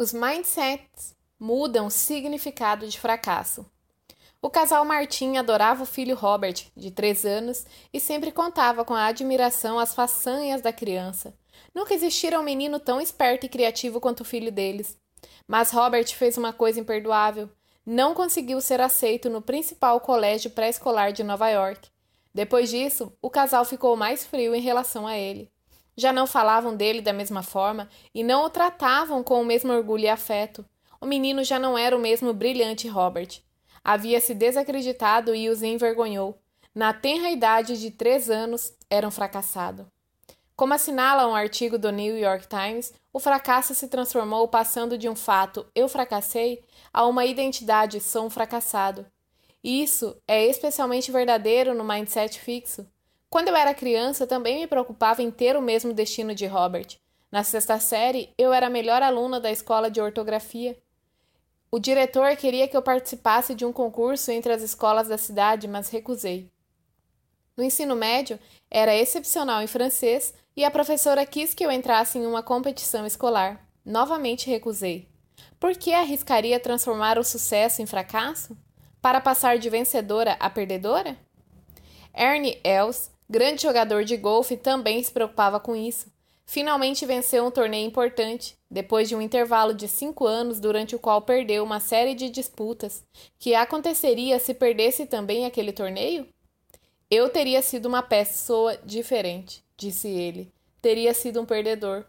Os mindsets mudam o significado de fracasso. O casal Martin adorava o filho Robert, de 3 anos, e sempre contava com a admiração as façanhas da criança. Nunca existira um menino tão esperto e criativo quanto o filho deles. Mas Robert fez uma coisa imperdoável. Não conseguiu ser aceito no principal colégio pré-escolar de Nova York. Depois disso, o casal ficou mais frio em relação a ele já não falavam dele da mesma forma e não o tratavam com o mesmo orgulho e afeto. O menino já não era o mesmo brilhante Robert. Havia se desacreditado e os envergonhou. Na tenra idade de três anos, era um fracassado. Como assinala um artigo do New York Times, o fracasso se transformou passando de um fato eu fracassei a uma identidade sou um fracassado. Isso é especialmente verdadeiro no mindset fixo. Quando eu era criança, também me preocupava em ter o mesmo destino de Robert. Na sexta série, eu era a melhor aluna da escola de ortografia. O diretor queria que eu participasse de um concurso entre as escolas da cidade, mas recusei. No ensino médio, era excepcional em francês e a professora quis que eu entrasse em uma competição escolar. Novamente recusei. Por que arriscaria transformar o sucesso em fracasso? Para passar de vencedora a perdedora? Ernie Els grande jogador de golfe, também se preocupava com isso. Finalmente venceu um torneio importante, depois de um intervalo de cinco anos durante o qual perdeu uma série de disputas. Que aconteceria se perdesse também aquele torneio? Eu teria sido uma pessoa diferente, disse ele. Teria sido um perdedor.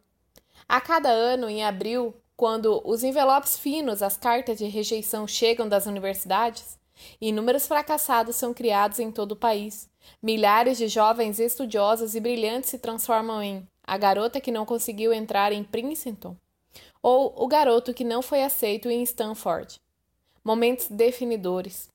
A cada ano, em abril, quando os envelopes finos, as cartas de rejeição chegam das universidades, inúmeros fracassados são criados em todo o país. Milhares de jovens estudiosos e brilhantes se transformam em a garota que não conseguiu entrar em Princeton ou o garoto que não foi aceito em Stanford. Momentos definidores.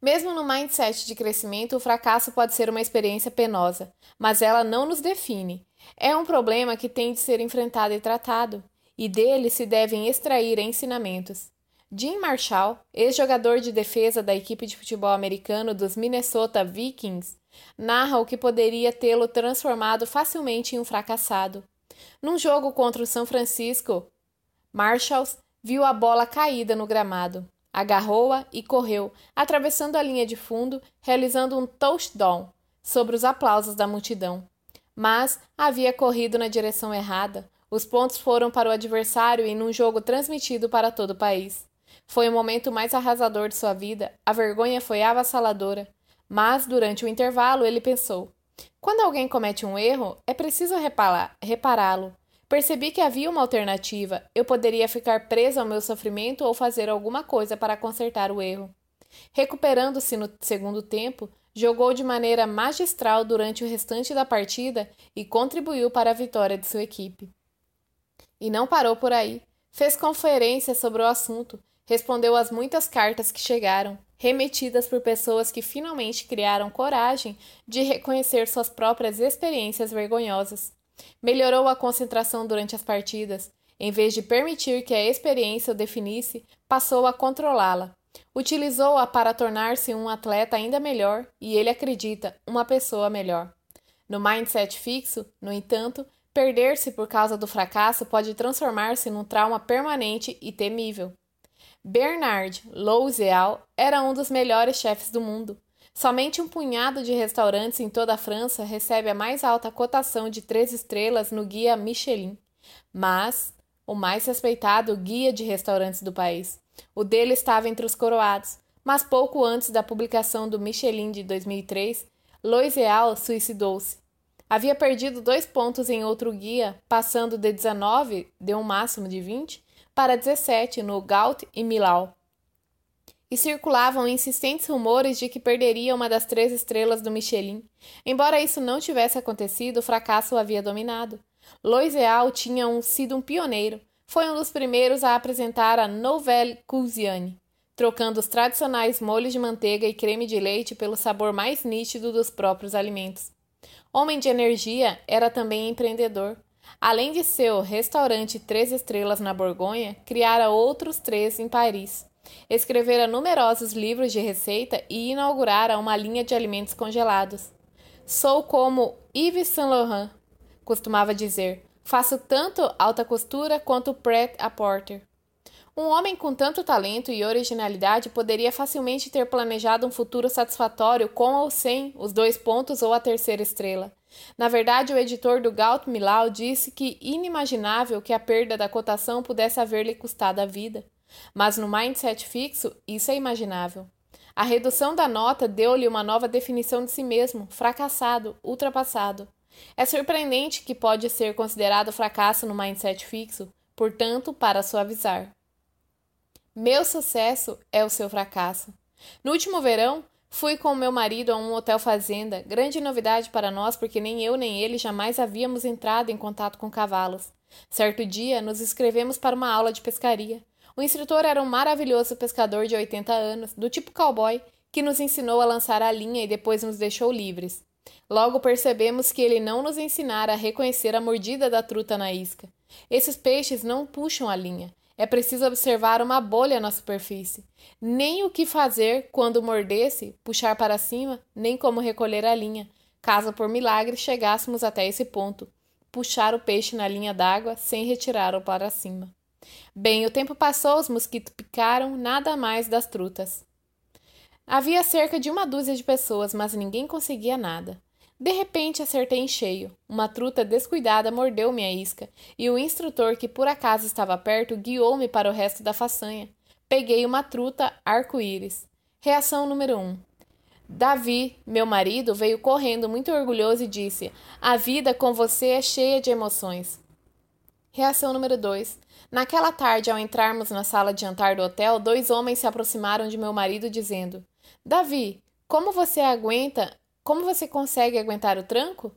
Mesmo no mindset de crescimento, o fracasso pode ser uma experiência penosa, mas ela não nos define. É um problema que tem de ser enfrentado e tratado, e dele se devem extrair ensinamentos. Jim Marshall, ex-jogador de defesa da equipe de futebol americano dos Minnesota Vikings, narra o que poderia tê-lo transformado facilmente em um fracassado. Num jogo contra o São Francisco, Marshall viu a bola caída no gramado. Agarrou-a e correu, atravessando a linha de fundo, realizando um touchdown sobre os aplausos da multidão. Mas havia corrido na direção errada. Os pontos foram para o adversário e num jogo transmitido para todo o país. Foi o momento mais arrasador de sua vida, a vergonha foi avassaladora. Mas, durante o intervalo, ele pensou: quando alguém comete um erro, é preciso repará-lo. Percebi que havia uma alternativa. Eu poderia ficar preso ao meu sofrimento ou fazer alguma coisa para consertar o erro. Recuperando-se no segundo tempo, jogou de maneira magistral durante o restante da partida e contribuiu para a vitória de sua equipe. E não parou por aí. Fez conferências sobre o assunto, respondeu às muitas cartas que chegaram, remetidas por pessoas que finalmente criaram coragem de reconhecer suas próprias experiências vergonhosas. Melhorou a concentração durante as partidas. Em vez de permitir que a experiência o definisse, passou a controlá-la. Utilizou-a para tornar-se um atleta ainda melhor e, ele acredita, uma pessoa melhor. No mindset fixo, no entanto, perder-se por causa do fracasso pode transformar-se num trauma permanente e temível. Bernard Louzeal era um dos melhores chefes do mundo. Somente um punhado de restaurantes em toda a França recebe a mais alta cotação de três estrelas no guia Michelin, mas o mais respeitado guia de restaurantes do país. O dele estava entre os coroados, mas pouco antes da publicação do Michelin de 2003, Loiseal suicidou-se. Havia perdido dois pontos em outro guia, passando de 19, de um máximo de 20, para 17 no Gaut e Milau. E circulavam insistentes rumores de que perderia uma das três estrelas do Michelin. Embora isso não tivesse acontecido, o fracasso o havia dominado. Loiseal tinha um, sido um pioneiro. Foi um dos primeiros a apresentar a Nouvelle Cuisine, trocando os tradicionais molhos de manteiga e creme de leite pelo sabor mais nítido dos próprios alimentos. Homem de energia, era também empreendedor. Além de seu restaurante Três Estrelas na Borgonha, criara outros três em Paris. Escrevera numerosos livros de receita e inaugurara uma linha de alimentos congelados. Sou como Yves Saint Laurent, costumava dizer. Faço tanto alta costura quanto prêt-à-porter. Um homem com tanto talento e originalidade poderia facilmente ter planejado um futuro satisfatório com ou sem os dois pontos ou a terceira estrela. Na verdade, o editor do Gaut Milau disse que inimaginável que a perda da cotação pudesse haver-lhe custado a vida. Mas no mindset fixo, isso é imaginável. A redução da nota deu-lhe uma nova definição de si mesmo, fracassado, ultrapassado. É surpreendente que pode ser considerado fracasso no mindset fixo, portanto, para suavizar. Meu sucesso é o seu fracasso. No último verão, fui com meu marido a um hotel fazenda, grande novidade para nós porque nem eu nem ele jamais havíamos entrado em contato com cavalos. Certo dia, nos inscrevemos para uma aula de pescaria. O instrutor era um maravilhoso pescador de 80 anos, do tipo cowboy, que nos ensinou a lançar a linha e depois nos deixou livres. Logo percebemos que ele não nos ensinara a reconhecer a mordida da truta na isca. Esses peixes não puxam a linha. É preciso observar uma bolha na superfície. Nem o que fazer quando mordesse, puxar para cima, nem como recolher a linha, caso por milagre chegássemos até esse ponto. Puxar o peixe na linha d'água sem retirá-lo para cima. Bem, o tempo passou, os mosquitos picaram, nada mais das trutas. Havia cerca de uma dúzia de pessoas, mas ninguém conseguia nada. De repente acertei em cheio. Uma truta descuidada mordeu minha isca, e o instrutor, que por acaso estava perto, guiou-me para o resto da façanha. Peguei uma truta arco-íris. Reação número 1. Um. Davi, meu marido, veio correndo muito orgulhoso e disse: A vida com você é cheia de emoções. Reação número 2. Naquela tarde, ao entrarmos na sala de jantar do hotel, dois homens se aproximaram de meu marido dizendo: Davi, como você aguenta como você consegue aguentar o tranco?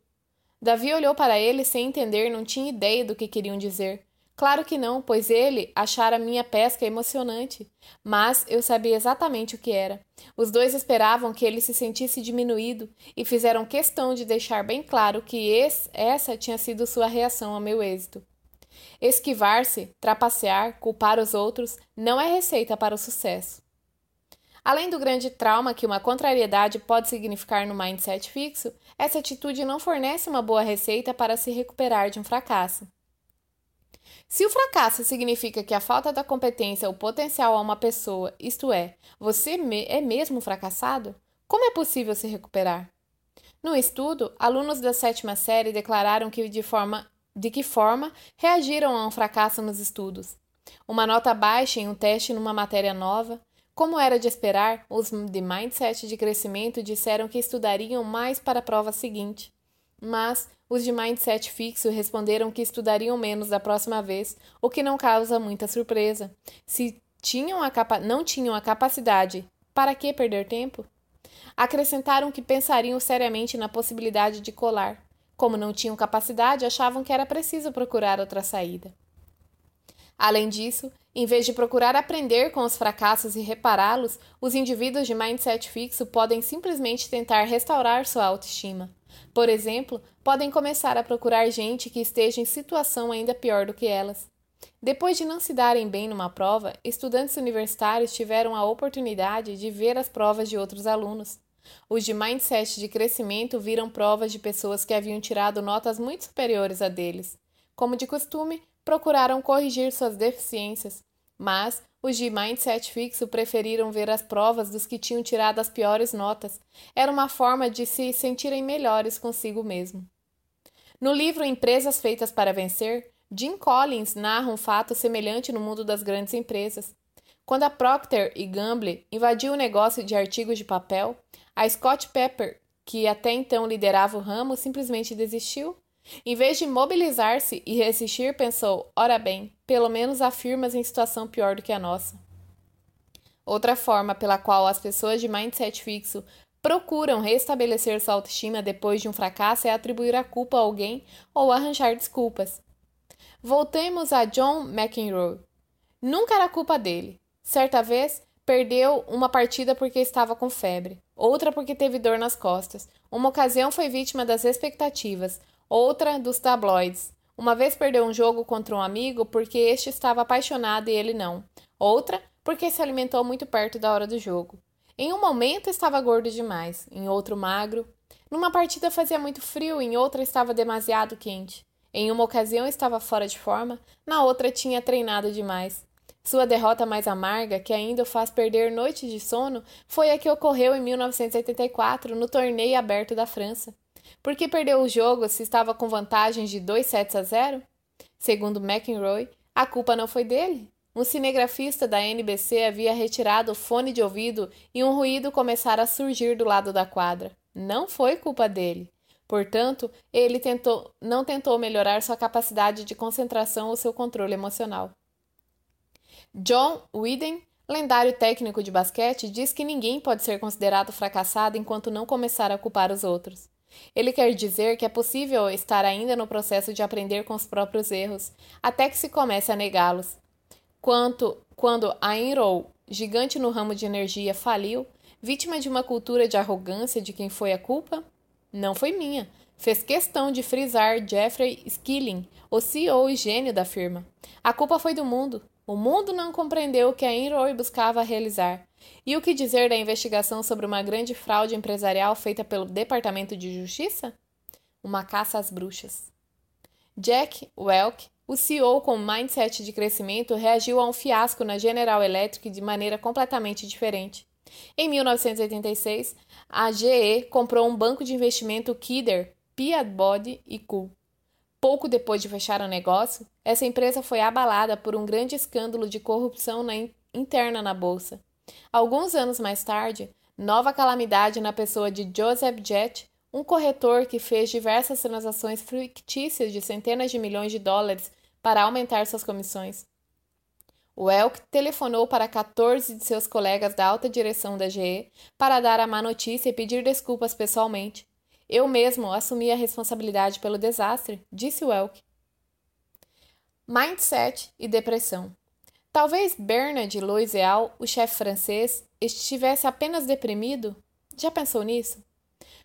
Davi olhou para ele sem entender, não tinha ideia do que queriam dizer. Claro que não, pois ele achara minha pesca emocionante. Mas eu sabia exatamente o que era. Os dois esperavam que ele se sentisse diminuído e fizeram questão de deixar bem claro que esse, essa tinha sido sua reação ao meu êxito. Esquivar-se, trapacear, culpar os outros não é receita para o sucesso. Além do grande trauma que uma contrariedade pode significar no mindset fixo, essa atitude não fornece uma boa receita para se recuperar de um fracasso. Se o fracasso significa que a falta da competência ou potencial a uma pessoa, isto é, você é mesmo fracassado, como é possível se recuperar? No estudo, alunos da sétima série declararam que de, forma, de que forma reagiram a um fracasso nos estudos. Uma nota baixa em um teste numa matéria nova, como era de esperar, os de mindset de crescimento disseram que estudariam mais para a prova seguinte. Mas os de mindset fixo responderam que estudariam menos da próxima vez, o que não causa muita surpresa. Se tinham a capa não tinham a capacidade, para que perder tempo? Acrescentaram que pensariam seriamente na possibilidade de colar. Como não tinham capacidade, achavam que era preciso procurar outra saída. Além disso, em vez de procurar aprender com os fracassos e repará-los, os indivíduos de mindset fixo podem simplesmente tentar restaurar sua autoestima. Por exemplo, podem começar a procurar gente que esteja em situação ainda pior do que elas. Depois de não se darem bem numa prova, estudantes universitários tiveram a oportunidade de ver as provas de outros alunos. Os de mindset de crescimento viram provas de pessoas que haviam tirado notas muito superiores a deles. Como de costume, procuraram corrigir suas deficiências, mas os de mindset fixo preferiram ver as provas dos que tinham tirado as piores notas. Era uma forma de se sentirem melhores consigo mesmo. No livro Empresas Feitas para Vencer, Jim Collins narra um fato semelhante no mundo das grandes empresas. Quando a Procter e Gamble invadiu o negócio de artigos de papel, a Scott Pepper, que até então liderava o ramo, simplesmente desistiu em vez de mobilizar-se e resistir, pensou: ora bem, pelo menos há firmas em situação pior do que a nossa. Outra forma pela qual as pessoas de mindset fixo procuram restabelecer sua autoestima depois de um fracasso é atribuir a culpa a alguém ou arranjar desculpas. Voltemos a John McEnroe. Nunca era culpa dele. Certa vez, perdeu uma partida porque estava com febre, outra porque teve dor nas costas. Uma ocasião foi vítima das expectativas, Outra dos tabloides. Uma vez perdeu um jogo contra um amigo porque este estava apaixonado e ele não. Outra porque se alimentou muito perto da hora do jogo. Em um momento estava gordo demais, em outro magro. Numa partida fazia muito frio, em outra estava demasiado quente. Em uma ocasião estava fora de forma, na outra tinha treinado demais. Sua derrota mais amarga, que ainda o faz perder noites de sono, foi a que ocorreu em 1984 no torneio aberto da França. Por que perdeu o jogo se estava com vantagem de 2 sets a 0? Segundo McEnroe, a culpa não foi dele. Um cinegrafista da NBC havia retirado o fone de ouvido e um ruído começara a surgir do lado da quadra. Não foi culpa dele. Portanto, ele tentou, não tentou melhorar sua capacidade de concentração ou seu controle emocional. John Whedon, lendário técnico de basquete, diz que ninguém pode ser considerado fracassado enquanto não começar a culpar os outros. Ele quer dizer que é possível estar ainda no processo de aprender com os próprios erros, até que se comece a negá-los. Quanto quando a Enroll, gigante no ramo de energia, faliu, vítima de uma cultura de arrogância de quem foi a culpa? Não foi minha. Fez questão de frisar Jeffrey Skilling, o CEO e gênio da firma. A culpa foi do mundo. O mundo não compreendeu o que a Enroy buscava realizar. E o que dizer da investigação sobre uma grande fraude empresarial feita pelo Departamento de Justiça? Uma caça às bruxas. Jack Welk, o CEO com mindset de crescimento, reagiu a um fiasco na General Electric de maneira completamente diferente. Em 1986, a GE comprou um banco de investimento Kidder, Peabody e Co. Pouco depois de fechar o negócio, essa empresa foi abalada por um grande escândalo de corrupção na in interna na bolsa. Alguns anos mais tarde, nova calamidade na pessoa de Joseph Jett, um corretor que fez diversas transações fictícias de centenas de milhões de dólares para aumentar suas comissões. O Elk telefonou para 14 de seus colegas da alta direção da GE para dar a má notícia e pedir desculpas pessoalmente. Eu mesmo assumi a responsabilidade pelo desastre, disse Welk. Mindset e depressão. Talvez Bernard Loiseau, o chefe francês, estivesse apenas deprimido? Já pensou nisso?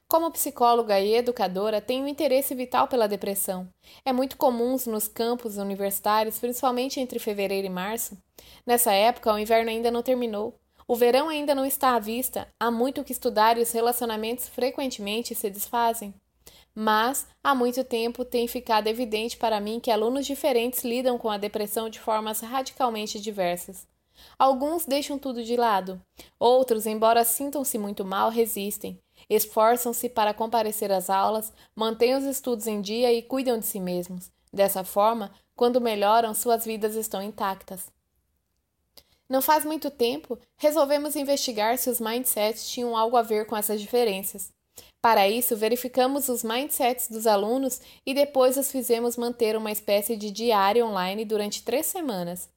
Como psicóloga e educadora, tenho interesse vital pela depressão. É muito comum nos campos universitários, principalmente entre fevereiro e março. Nessa época, o inverno ainda não terminou. O verão ainda não está à vista, há muito que estudar e os relacionamentos frequentemente se desfazem. Mas, há muito tempo, tem ficado evidente para mim que alunos diferentes lidam com a depressão de formas radicalmente diversas. Alguns deixam tudo de lado. Outros, embora sintam-se muito mal, resistem. Esforçam-se para comparecer às aulas, mantêm os estudos em dia e cuidam de si mesmos. Dessa forma, quando melhoram, suas vidas estão intactas. Não faz muito tempo, resolvemos investigar se os mindsets tinham algo a ver com essas diferenças. Para isso, verificamos os mindsets dos alunos e depois os fizemos manter uma espécie de diário online durante três semanas.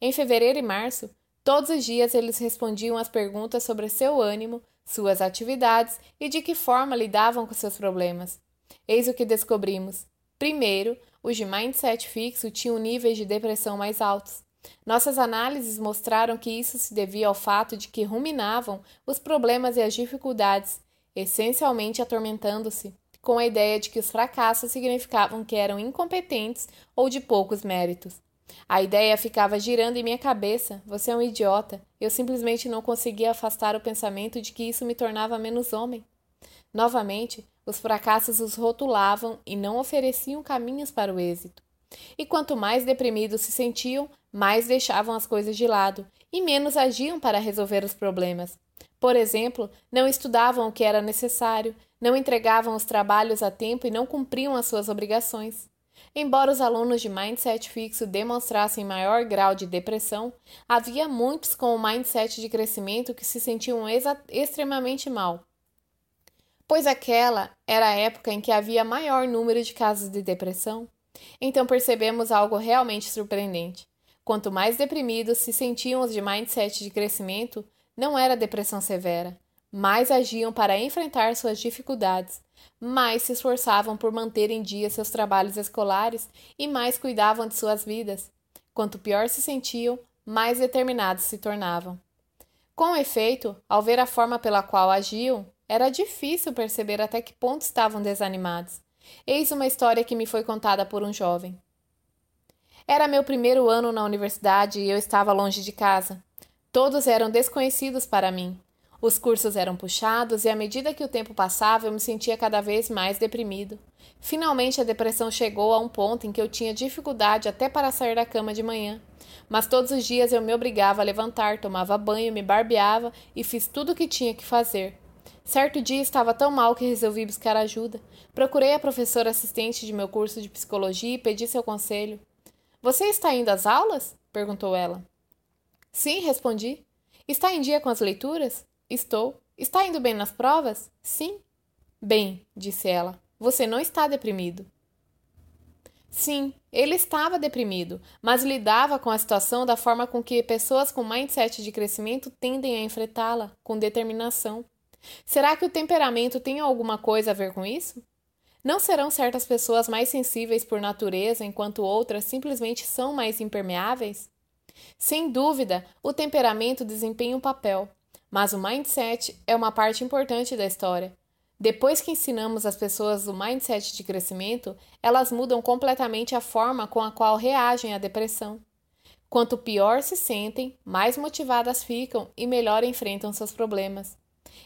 Em fevereiro e março, todos os dias eles respondiam às perguntas sobre seu ânimo, suas atividades e de que forma lidavam com seus problemas. Eis o que descobrimos. Primeiro, os de mindset fixo tinham níveis de depressão mais altos. Nossas análises mostraram que isso se devia ao fato de que ruminavam os problemas e as dificuldades, essencialmente atormentando-se com a ideia de que os fracassos significavam que eram incompetentes ou de poucos méritos. A ideia ficava girando em minha cabeça: você é um idiota. Eu simplesmente não conseguia afastar o pensamento de que isso me tornava menos homem. Novamente, os fracassos os rotulavam e não ofereciam caminhos para o êxito. E quanto mais deprimidos se sentiam, mais deixavam as coisas de lado e menos agiam para resolver os problemas. Por exemplo, não estudavam o que era necessário, não entregavam os trabalhos a tempo e não cumpriam as suas obrigações. Embora os alunos de mindset fixo demonstrassem maior grau de depressão, havia muitos com o mindset de crescimento que se sentiam extremamente mal, pois aquela era a época em que havia maior número de casos de depressão. Então percebemos algo realmente surpreendente. Quanto mais deprimidos se sentiam os de mindset de crescimento, não era depressão severa. Mais agiam para enfrentar suas dificuldades, mais se esforçavam por manter em dia seus trabalhos escolares e mais cuidavam de suas vidas. Quanto pior se sentiam, mais determinados se tornavam. Com efeito, ao ver a forma pela qual agiam, era difícil perceber até que ponto estavam desanimados. Eis uma história que me foi contada por um jovem. Era meu primeiro ano na universidade e eu estava longe de casa. Todos eram desconhecidos para mim. Os cursos eram puxados e, à medida que o tempo passava, eu me sentia cada vez mais deprimido. Finalmente, a depressão chegou a um ponto em que eu tinha dificuldade até para sair da cama de manhã. Mas todos os dias eu me obrigava a levantar, tomava banho, me barbeava e fiz tudo o que tinha que fazer. Certo dia estava tão mal que resolvi buscar ajuda. Procurei a professora assistente de meu curso de psicologia e pedi seu conselho. Você está indo às aulas? perguntou ela. Sim, respondi. Está em dia com as leituras? Estou. Está indo bem nas provas? Sim. Bem, disse ela, você não está deprimido. Sim, ele estava deprimido, mas lidava com a situação da forma com que pessoas com mindset de crescimento tendem a enfrentá-la, com determinação. Será que o temperamento tem alguma coisa a ver com isso? Não serão certas pessoas mais sensíveis por natureza, enquanto outras simplesmente são mais impermeáveis? Sem dúvida, o temperamento desempenha um papel, mas o mindset é uma parte importante da história. Depois que ensinamos as pessoas o mindset de crescimento, elas mudam completamente a forma com a qual reagem à depressão. Quanto pior se sentem, mais motivadas ficam e melhor enfrentam seus problemas.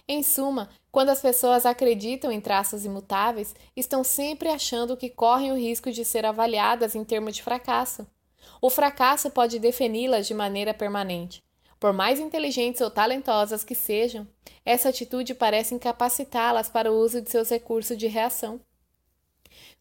Em suma, quando as pessoas acreditam em traços imutáveis, estão sempre achando que correm o risco de ser avaliadas em termos de fracasso. O fracasso pode defini-las de maneira permanente. Por mais inteligentes ou talentosas que sejam, essa atitude parece incapacitá-las para o uso de seus recursos de reação.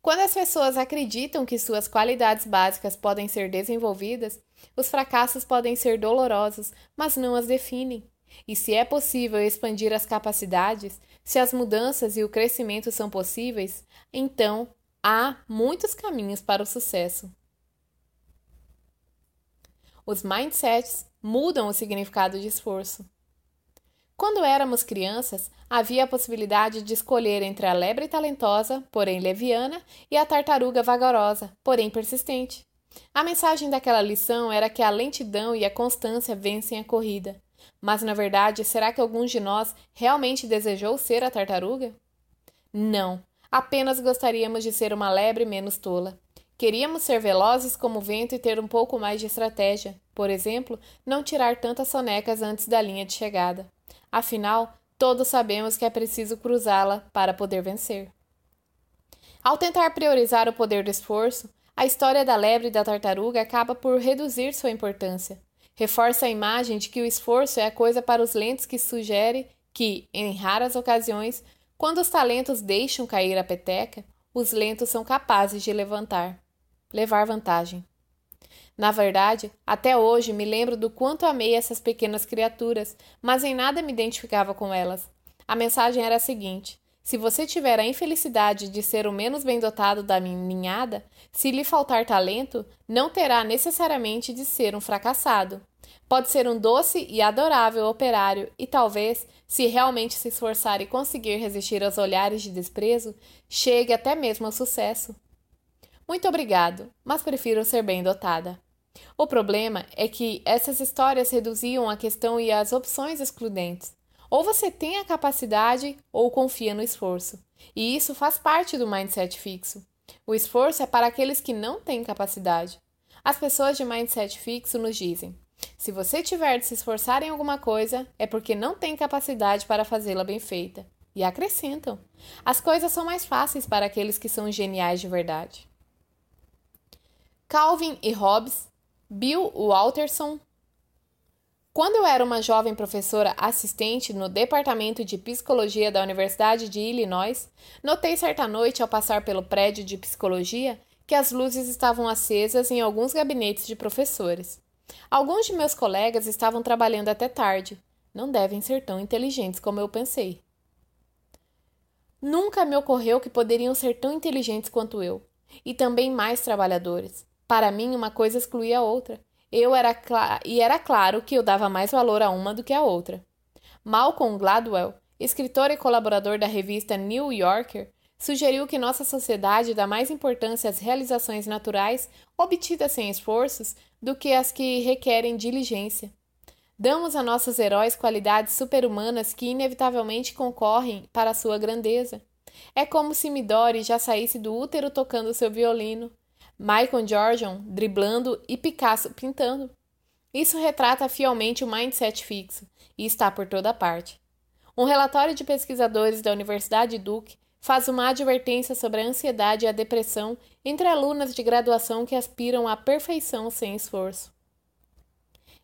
Quando as pessoas acreditam que suas qualidades básicas podem ser desenvolvidas, os fracassos podem ser dolorosos, mas não as definem. E se é possível expandir as capacidades, se as mudanças e o crescimento são possíveis, então há muitos caminhos para o sucesso. Os mindsets mudam o significado de esforço. Quando éramos crianças, havia a possibilidade de escolher entre a lebre talentosa, porém leviana, e a tartaruga vagarosa, porém persistente. A mensagem daquela lição era que a lentidão e a constância vencem a corrida. Mas, na verdade, será que alguns de nós realmente desejou ser a tartaruga? Não, apenas gostaríamos de ser uma lebre menos tola. Queríamos ser velozes como o vento e ter um pouco mais de estratégia. Por exemplo, não tirar tantas sonecas antes da linha de chegada. Afinal, todos sabemos que é preciso cruzá-la para poder vencer. Ao tentar priorizar o poder do esforço, a história da lebre e da tartaruga acaba por reduzir sua importância. Reforça a imagem de que o esforço é a coisa para os lentos que sugere que, em raras ocasiões, quando os talentos deixam cair a peteca, os lentos são capazes de levantar levar vantagem. Na verdade, até hoje me lembro do quanto amei essas pequenas criaturas, mas em nada me identificava com elas. A mensagem era a seguinte: se você tiver a infelicidade de ser o menos bem dotado da ninhada, se lhe faltar talento, não terá necessariamente de ser um fracassado. Pode ser um doce e adorável operário e talvez, se realmente se esforçar e conseguir resistir aos olhares de desprezo, chegue até mesmo ao sucesso. Muito obrigado, mas prefiro ser bem dotada. O problema é que essas histórias reduziam a questão e as opções excludentes. Ou você tem a capacidade ou confia no esforço. E isso faz parte do mindset fixo. O esforço é para aqueles que não têm capacidade. As pessoas de mindset fixo nos dizem: se você tiver de se esforçar em alguma coisa, é porque não tem capacidade para fazê-la bem feita. E acrescentam: as coisas são mais fáceis para aqueles que são geniais de verdade. Calvin e Hobbes, Bill Walterson. Quando eu era uma jovem professora assistente no Departamento de Psicologia da Universidade de Illinois, notei certa noite ao passar pelo prédio de psicologia que as luzes estavam acesas em alguns gabinetes de professores. Alguns de meus colegas estavam trabalhando até tarde. Não devem ser tão inteligentes como eu pensei. Nunca me ocorreu que poderiam ser tão inteligentes quanto eu, e também mais trabalhadores. Para mim, uma coisa excluía a outra. Eu era e era claro que eu dava mais valor a uma do que a outra. Malcolm Gladwell, escritor e colaborador da revista New Yorker, sugeriu que nossa sociedade dá mais importância às realizações naturais obtidas sem esforços do que às que requerem diligência. Damos a nossos heróis qualidades superhumanas que inevitavelmente concorrem para sua grandeza. É como se Midori já saísse do útero tocando seu violino, Michael Jordan driblando e Picasso pintando. Isso retrata fielmente o mindset fixo e está por toda parte. Um relatório de pesquisadores da Universidade Duke faz uma advertência sobre a ansiedade e a depressão entre alunas de graduação que aspiram à perfeição sem esforço.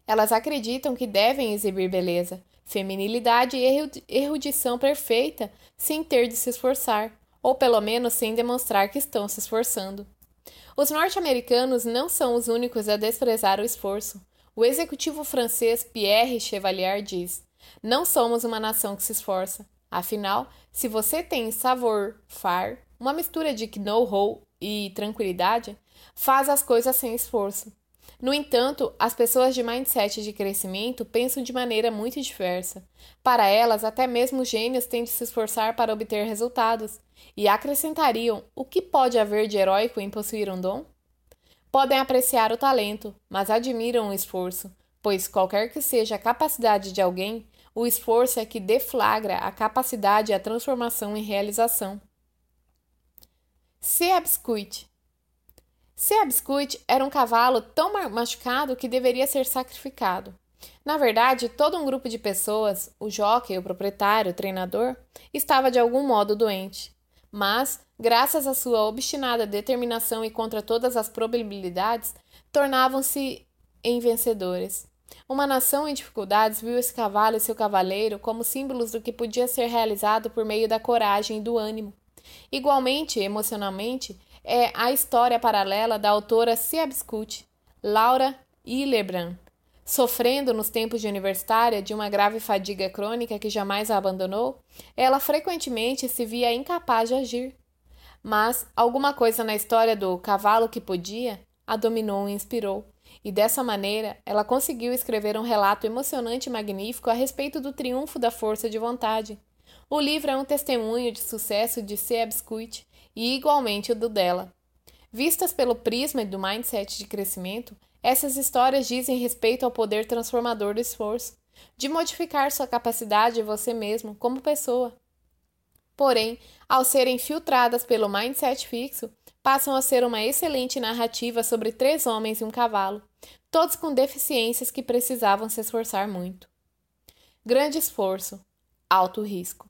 Elas acreditam que devem exibir beleza, feminilidade e erudição perfeita sem ter de se esforçar, ou pelo menos sem demonstrar que estão se esforçando. Os norte-americanos não são os únicos a desprezar o esforço. O executivo francês Pierre Chevalier diz: Não somos uma nação que se esforça. Afinal, se você tem savoir-faire, uma mistura de know-how e tranquilidade, faz as coisas sem esforço. No entanto, as pessoas de mindset de crescimento pensam de maneira muito diversa. Para elas, até mesmo gênios têm de se esforçar para obter resultados, e acrescentariam: o que pode haver de heróico em possuir um dom? Podem apreciar o talento, mas admiram o esforço, pois qualquer que seja a capacidade de alguém, o esforço é que deflagra a capacidade e a transformação em realização. Seabscuit Seabscuit era um cavalo tão machucado que deveria ser sacrificado. Na verdade, todo um grupo de pessoas, o jockey, o proprietário, o treinador, estava de algum modo doente. Mas, graças à sua obstinada determinação e contra todas as probabilidades, tornavam-se em vencedores. Uma nação em dificuldades viu esse cavalo e seu cavaleiro como símbolos do que podia ser realizado por meio da coragem e do ânimo. Igualmente, emocionalmente, é a história paralela da autora Seabscut, Laura Hillebrand. Sofrendo nos tempos de universitária de uma grave fadiga crônica que jamais a abandonou, ela frequentemente se via incapaz de agir. Mas alguma coisa na história do cavalo que podia a dominou e inspirou e dessa maneira ela conseguiu escrever um relato emocionante e magnífico a respeito do triunfo da força de vontade. O livro é um testemunho de sucesso de Seabscuit e igualmente o do dela. Vistas pelo prisma do mindset de crescimento, essas histórias dizem respeito ao poder transformador do esforço, de modificar sua capacidade em você mesmo como pessoa. Porém, ao serem filtradas pelo mindset fixo, passam a ser uma excelente narrativa sobre três homens e um cavalo, todos com deficiências que precisavam se esforçar muito. Grande esforço, alto risco.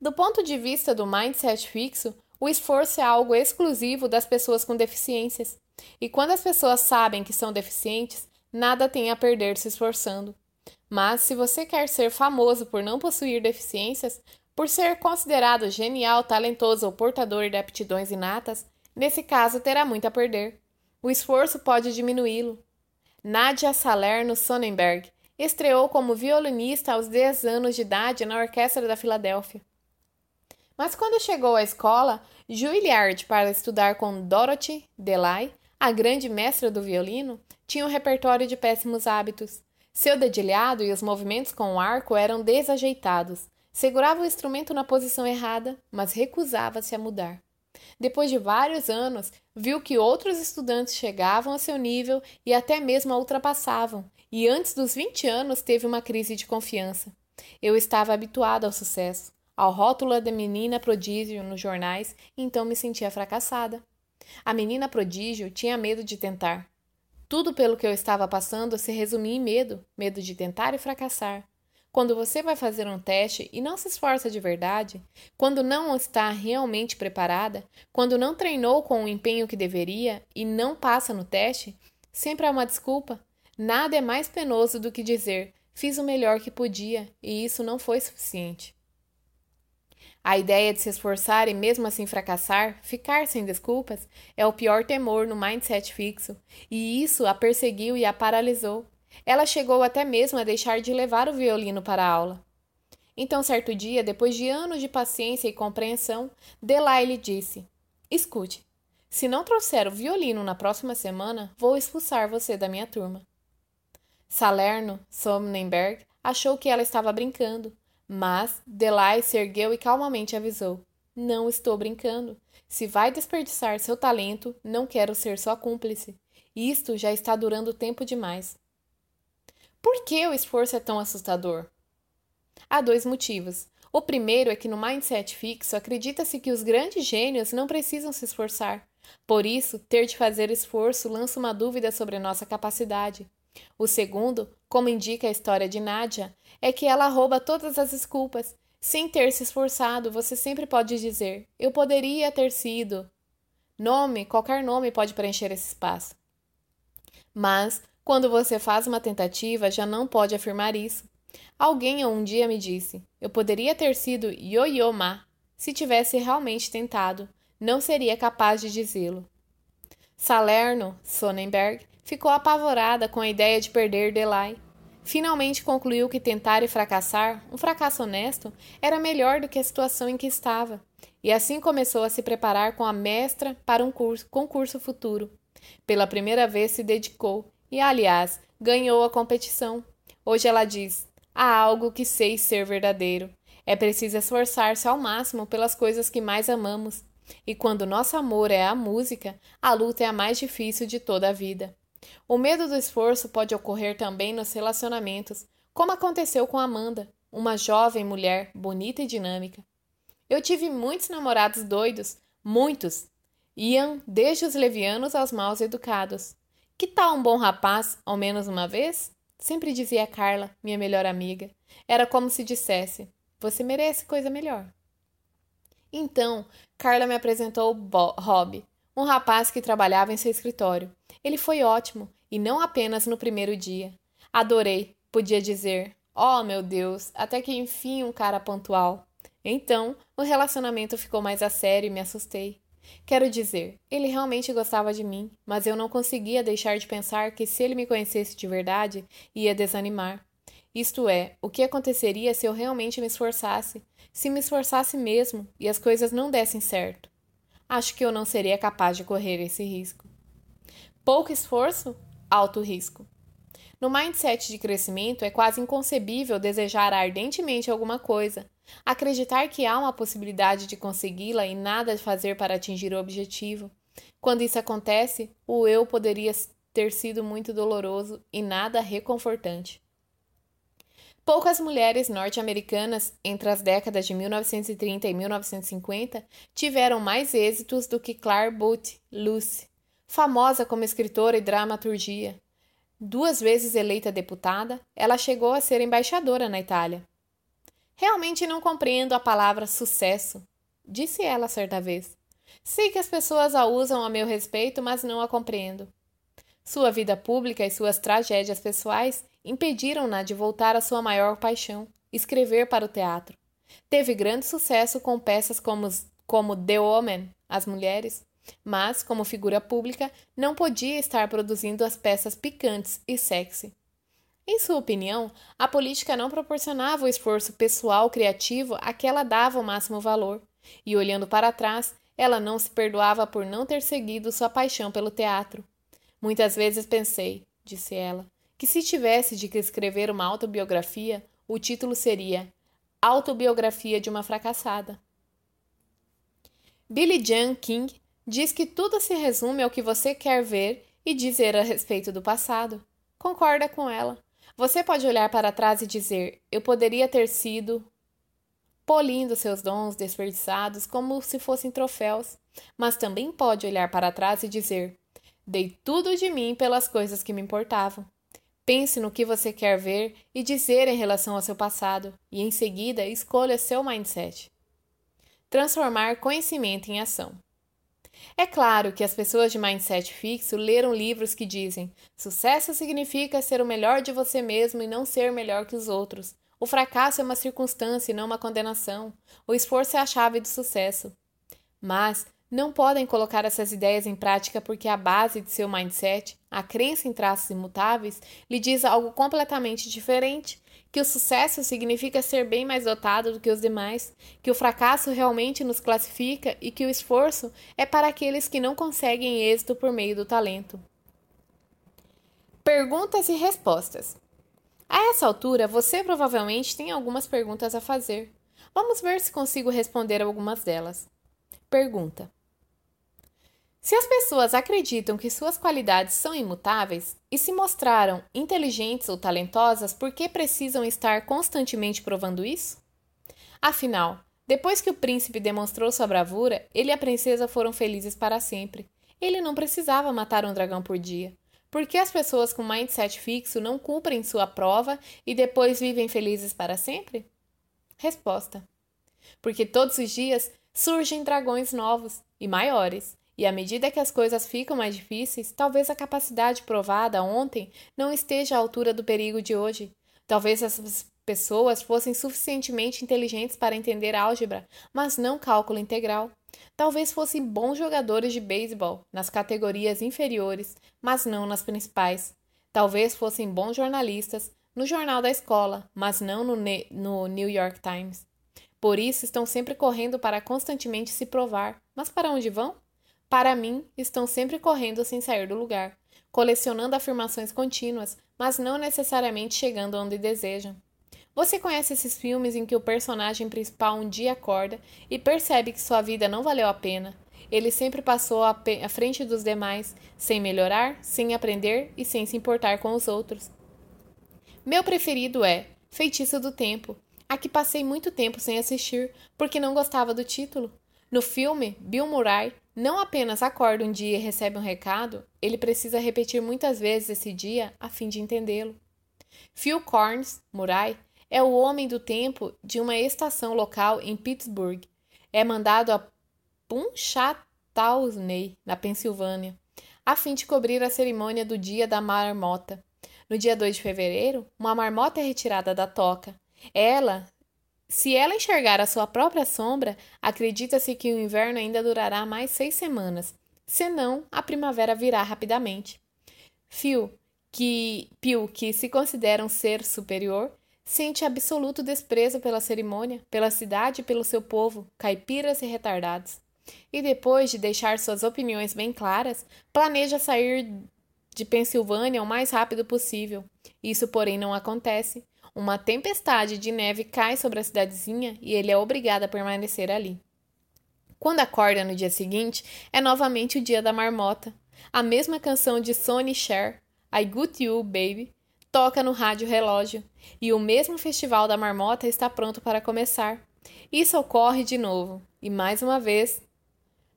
Do ponto de vista do mindset fixo, o esforço é algo exclusivo das pessoas com deficiências. E quando as pessoas sabem que são deficientes, nada tem a perder se esforçando. Mas se você quer ser famoso por não possuir deficiências, por ser considerado genial, talentoso ou portador de aptidões inatas, nesse caso terá muito a perder. O esforço pode diminuí-lo. Nadia Salerno Sonnenberg estreou como violinista aos 10 anos de idade na Orquestra da Filadélfia. Mas quando chegou à escola, Juilliard para estudar com Dorothy Delay, a grande mestra do violino, tinha um repertório de péssimos hábitos. Seu dedilhado e os movimentos com o arco eram desajeitados. Segurava o instrumento na posição errada, mas recusava-se a mudar. Depois de vários anos, viu que outros estudantes chegavam a seu nível e até mesmo a ultrapassavam, e antes dos 20 anos teve uma crise de confiança. Eu estava habituado ao sucesso, ao rótulo da menina prodígio nos jornais, então me sentia fracassada. A menina prodígio tinha medo de tentar. Tudo pelo que eu estava passando se resumia em medo, medo de tentar e fracassar. Quando você vai fazer um teste e não se esforça de verdade, quando não está realmente preparada, quando não treinou com o empenho que deveria e não passa no teste, sempre há uma desculpa. Nada é mais penoso do que dizer: fiz o melhor que podia e isso não foi suficiente. A ideia de se esforçar e mesmo assim fracassar, ficar sem desculpas, é o pior temor no mindset fixo, e isso a perseguiu e a paralisou. Ela chegou até mesmo a deixar de levar o violino para a aula. Então, certo dia, depois de anos de paciência e compreensão, Delaile disse: Escute, se não trouxer o violino na próxima semana, vou expulsar você da minha turma. Salerno Sonnenberg achou que ela estava brincando, mas Delay se ergueu e calmamente avisou: Não estou brincando. Se vai desperdiçar seu talento, não quero ser sua cúmplice. Isto já está durando tempo demais. Por que o esforço é tão assustador? Há dois motivos. O primeiro é que no mindset fixo acredita-se que os grandes gênios não precisam se esforçar. Por isso, ter de fazer esforço lança uma dúvida sobre a nossa capacidade. O segundo, como indica a história de Nádia, é que ela rouba todas as desculpas. Sem ter se esforçado, você sempre pode dizer: Eu poderia ter sido. Nome, qualquer nome pode preencher esse espaço. Mas, quando você faz uma tentativa, já não pode afirmar isso. Alguém um dia me disse: Eu poderia ter sido Yo-Yo Ma. Se tivesse realmente tentado, não seria capaz de dizê-lo. Salerno, Sonnenberg, ficou apavorada com a ideia de perder Delay. Finalmente concluiu que tentar e fracassar, um fracasso honesto, era melhor do que a situação em que estava, e assim começou a se preparar com a mestra para um curso, concurso futuro. Pela primeira vez se dedicou e, aliás, ganhou a competição. Hoje ela diz: há algo que sei ser verdadeiro. É preciso esforçar-se ao máximo pelas coisas que mais amamos. E quando nosso amor é a música, a luta é a mais difícil de toda a vida. O medo do esforço pode ocorrer também nos relacionamentos, como aconteceu com Amanda, uma jovem mulher bonita e dinâmica. Eu tive muitos namorados doidos, muitos. Iam desde os levianos aos mal educados. Que tal um bom rapaz, ao menos uma vez? Sempre dizia Carla, minha melhor amiga. Era como se dissesse: Você merece coisa melhor. Então, Carla me apresentou Rob, um rapaz que trabalhava em seu escritório. Ele foi ótimo, e não apenas no primeiro dia. Adorei, podia dizer. Oh, meu Deus, até que enfim um cara pontual. Então, o relacionamento ficou mais a sério e me assustei. Quero dizer, ele realmente gostava de mim, mas eu não conseguia deixar de pensar que se ele me conhecesse de verdade, ia desanimar. Isto é, o que aconteceria se eu realmente me esforçasse, se me esforçasse mesmo e as coisas não dessem certo? Acho que eu não seria capaz de correr esse risco. Pouco esforço, alto risco. No mindset de crescimento, é quase inconcebível desejar ardentemente alguma coisa, acreditar que há uma possibilidade de consegui-la e nada fazer para atingir o objetivo. Quando isso acontece, o eu poderia ter sido muito doloroso e nada reconfortante. Poucas mulheres norte-americanas entre as décadas de 1930 e 1950 tiveram mais êxitos do que Claire Booth Luce, famosa como escritora e dramaturgia. Duas vezes eleita deputada, ela chegou a ser embaixadora na Itália. Realmente não compreendo a palavra sucesso, disse ela certa vez. Sei que as pessoas a usam a meu respeito, mas não a compreendo. Sua vida pública e suas tragédias pessoais impediram-na de voltar à sua maior paixão, escrever para o teatro. Teve grande sucesso com peças como, como The Woman, As Mulheres, mas, como figura pública, não podia estar produzindo as peças picantes e sexy. Em sua opinião, a política não proporcionava o esforço pessoal criativo a que ela dava o máximo valor, e olhando para trás, ela não se perdoava por não ter seguido sua paixão pelo teatro. Muitas vezes pensei, disse ela, que se tivesse de escrever uma autobiografia, o título seria Autobiografia de uma Fracassada. Billy Jean King diz que tudo se resume ao que você quer ver e dizer a respeito do passado. Concorda com ela. Você pode olhar para trás e dizer: Eu poderia ter sido. Polindo seus dons desperdiçados como se fossem troféus, mas também pode olhar para trás e dizer: Dei tudo de mim pelas coisas que me importavam. Pense no que você quer ver e dizer em relação ao seu passado, e em seguida escolha seu mindset. Transformar conhecimento em ação. É claro que as pessoas de mindset fixo leram livros que dizem: sucesso significa ser o melhor de você mesmo e não ser melhor que os outros. O fracasso é uma circunstância e não uma condenação. O esforço é a chave do sucesso. Mas não podem colocar essas ideias em prática porque a base de seu mindset, a crença em traços imutáveis, lhe diz algo completamente diferente. Que o sucesso significa ser bem mais dotado do que os demais, que o fracasso realmente nos classifica e que o esforço é para aqueles que não conseguem êxito por meio do talento. Perguntas e respostas. A essa altura, você provavelmente tem algumas perguntas a fazer. Vamos ver se consigo responder algumas delas. Pergunta: se as pessoas acreditam que suas qualidades são imutáveis e se mostraram inteligentes ou talentosas, por que precisam estar constantemente provando isso? Afinal, depois que o príncipe demonstrou sua bravura, ele e a princesa foram felizes para sempre. Ele não precisava matar um dragão por dia. Por que as pessoas com mindset fixo não cumprem sua prova e depois vivem felizes para sempre? Resposta: Porque todos os dias surgem dragões novos e maiores, e à medida que as coisas ficam mais difíceis, talvez a capacidade provada ontem não esteja à altura do perigo de hoje. Talvez as pessoas fossem suficientemente inteligentes para entender álgebra, mas não cálculo integral. Talvez fossem bons jogadores de beisebol nas categorias inferiores, mas não nas principais. Talvez fossem bons jornalistas no jornal da escola, mas não no, no New York Times. Por isso estão sempre correndo para constantemente se provar. Mas para onde vão? Para mim, estão sempre correndo sem sair do lugar, colecionando afirmações contínuas, mas não necessariamente chegando onde desejam. Você conhece esses filmes em que o personagem principal um dia acorda e percebe que sua vida não valeu a pena? Ele sempre passou à frente dos demais, sem melhorar, sem aprender e sem se importar com os outros. Meu preferido é Feitiço do Tempo, a que passei muito tempo sem assistir porque não gostava do título. No filme, Bill Murray não apenas acorda um dia e recebe um recado, ele precisa repetir muitas vezes esse dia a fim de entendê-lo. Phil Corns, Murray, é o homem do tempo de uma estação local em Pittsburgh. É mandado a Punxsutawney, na Pensilvânia, a fim de cobrir a cerimônia do Dia da Marmota. No dia 2 de fevereiro, uma marmota é retirada da toca. Ela se ela enxergar a sua própria sombra, acredita-se que o inverno ainda durará mais seis semanas, senão a primavera virá rapidamente. Phil, que, Pio, que se considera um ser superior, sente absoluto desprezo pela cerimônia, pela cidade e pelo seu povo, caipiras e retardados. E depois de deixar suas opiniões bem claras, planeja sair de Pensilvânia o mais rápido possível. Isso, porém, não acontece, uma tempestade de neve cai sobre a cidadezinha e ele é obrigado a permanecer ali. Quando acorda no dia seguinte, é novamente o dia da marmota. A mesma canção de Sonny Cher, I Got You, Baby, toca no rádio relógio, e o mesmo festival da marmota está pronto para começar. Isso ocorre de novo, e mais uma vez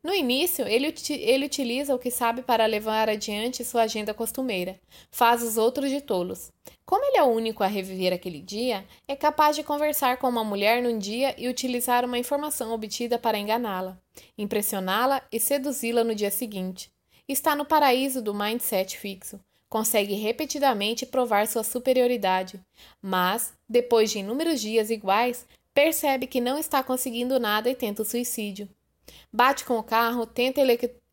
no início, ele, ele utiliza o que sabe para levar adiante sua agenda costumeira, faz os outros de tolos. Como ele é o único a reviver aquele dia, é capaz de conversar com uma mulher num dia e utilizar uma informação obtida para enganá-la, impressioná-la e seduzi-la no dia seguinte. Está no paraíso do mindset fixo. Consegue repetidamente provar sua superioridade, mas, depois de inúmeros dias iguais, percebe que não está conseguindo nada e tenta o suicídio. Bate com o carro, tenta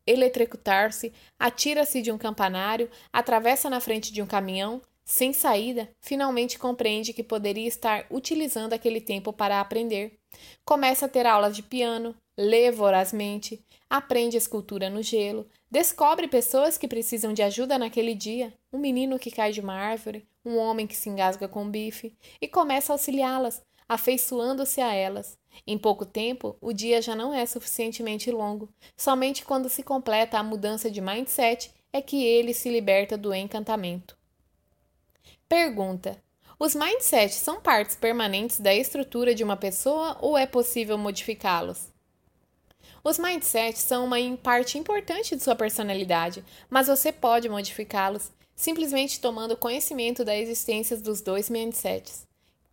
eletrocutar-se, atira-se de um campanário, atravessa na frente de um caminhão, sem saída, finalmente compreende que poderia estar utilizando aquele tempo para aprender. Começa a ter aulas de piano, lê vorazmente, aprende escultura no gelo, descobre pessoas que precisam de ajuda naquele dia, um menino que cai de uma árvore, um homem que se engasga com bife, e começa a auxiliá-las, afeiçoando-se a elas. Em pouco tempo, o dia já não é suficientemente longo. Somente quando se completa a mudança de mindset é que ele se liberta do encantamento. Pergunta: Os mindsets são partes permanentes da estrutura de uma pessoa ou é possível modificá-los? Os mindsets são uma parte importante de sua personalidade, mas você pode modificá-los simplesmente tomando conhecimento da existência dos dois mindsets.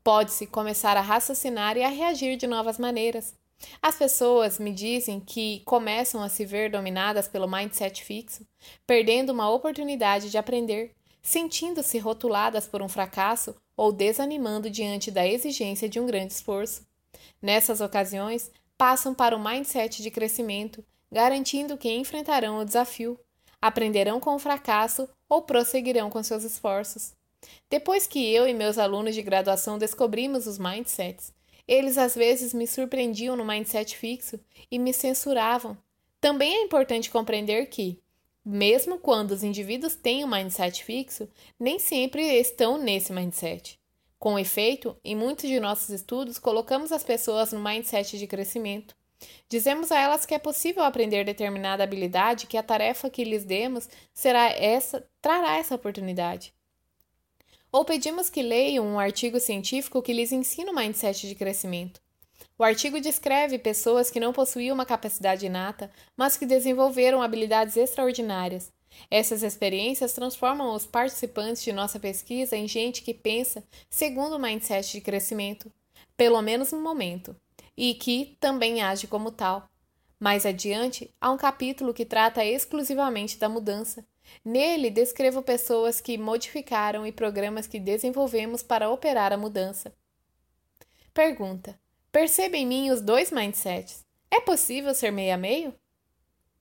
Pode-se começar a raciocinar e a reagir de novas maneiras. As pessoas me dizem que começam a se ver dominadas pelo mindset fixo, perdendo uma oportunidade de aprender, sentindo-se rotuladas por um fracasso ou desanimando diante da exigência de um grande esforço. Nessas ocasiões, passam para o mindset de crescimento, garantindo que enfrentarão o desafio, aprenderão com o fracasso ou prosseguirão com seus esforços. Depois que eu e meus alunos de graduação descobrimos os mindsets, eles às vezes me surpreendiam no mindset fixo e me censuravam. Também é importante compreender que, mesmo quando os indivíduos têm um mindset fixo, nem sempre estão nesse mindset. Com efeito, em muitos de nossos estudos, colocamos as pessoas no mindset de crescimento. Dizemos a elas que é possível aprender determinada habilidade, que a tarefa que lhes demos será essa, trará essa oportunidade. Ou pedimos que leiam um artigo científico que lhes ensina o mindset de crescimento. O artigo descreve pessoas que não possuíam uma capacidade inata, mas que desenvolveram habilidades extraordinárias. Essas experiências transformam os participantes de nossa pesquisa em gente que pensa segundo o mindset de crescimento, pelo menos no momento, e que também age como tal. Mais adiante, há um capítulo que trata exclusivamente da mudança. Nele, descrevo pessoas que modificaram e programas que desenvolvemos para operar a mudança. Pergunta: Perceba em mim os dois mindsets. É possível ser meio a meio?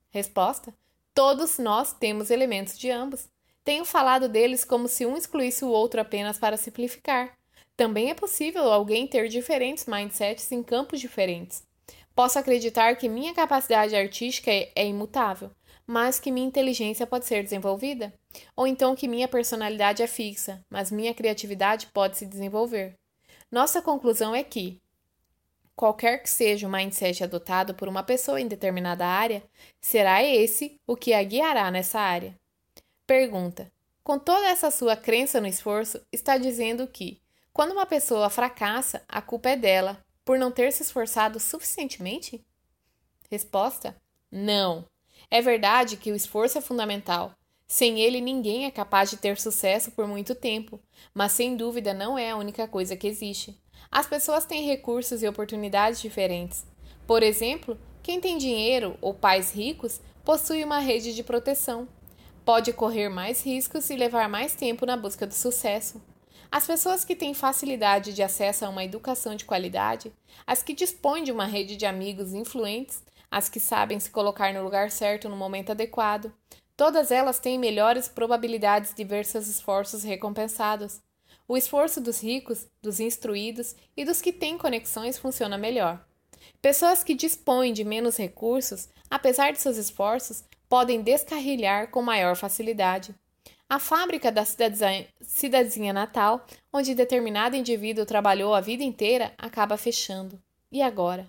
Resposta: Todos nós temos elementos de ambos. Tenho falado deles como se um excluísse o outro apenas para simplificar. Também é possível alguém ter diferentes mindsets em campos diferentes. Posso acreditar que minha capacidade artística é, é imutável, mas que minha inteligência pode ser desenvolvida? Ou então que minha personalidade é fixa, mas minha criatividade pode se desenvolver? Nossa conclusão é que, qualquer que seja o mindset adotado por uma pessoa em determinada área, será esse o que a guiará nessa área. Pergunta: com toda essa sua crença no esforço, está dizendo que, quando uma pessoa fracassa, a culpa é dela por não ter se esforçado suficientemente? Resposta: não. É verdade que o esforço é fundamental. Sem ele, ninguém é capaz de ter sucesso por muito tempo, mas sem dúvida não é a única coisa que existe. As pessoas têm recursos e oportunidades diferentes. Por exemplo, quem tem dinheiro ou pais ricos possui uma rede de proteção. Pode correr mais riscos e levar mais tempo na busca do sucesso. As pessoas que têm facilidade de acesso a uma educação de qualidade, as que dispõem de uma rede de amigos influentes, as que sabem se colocar no lugar certo no momento adequado, todas elas têm melhores probabilidades de ver seus esforços recompensados. O esforço dos ricos, dos instruídos e dos que têm conexões funciona melhor. Pessoas que dispõem de menos recursos, apesar de seus esforços, podem descarrilhar com maior facilidade. A fábrica da cidadezinha natal, onde determinado indivíduo trabalhou a vida inteira, acaba fechando. E agora?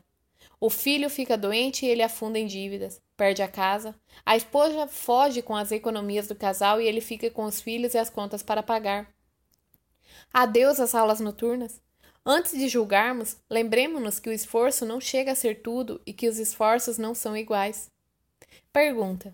O filho fica doente e ele afunda em dívidas, perde a casa. A esposa foge com as economias do casal e ele fica com os filhos e as contas para pagar. Adeus às aulas noturnas. Antes de julgarmos, lembremos-nos que o esforço não chega a ser tudo e que os esforços não são iguais. Pergunta: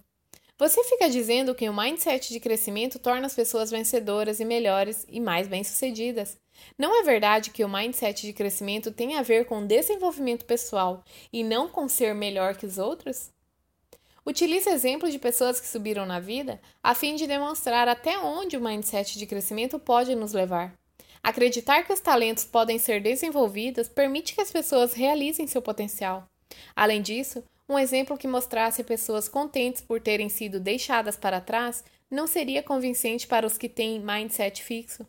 Você fica dizendo que o mindset de crescimento torna as pessoas vencedoras e melhores e mais bem-sucedidas. Não é verdade que o mindset de crescimento tem a ver com desenvolvimento pessoal e não com ser melhor que os outros? Utilize exemplos de pessoas que subiram na vida a fim de demonstrar até onde o mindset de crescimento pode nos levar. Acreditar que os talentos podem ser desenvolvidos permite que as pessoas realizem seu potencial. Além disso, um exemplo que mostrasse pessoas contentes por terem sido deixadas para trás não seria convincente para os que têm mindset fixo.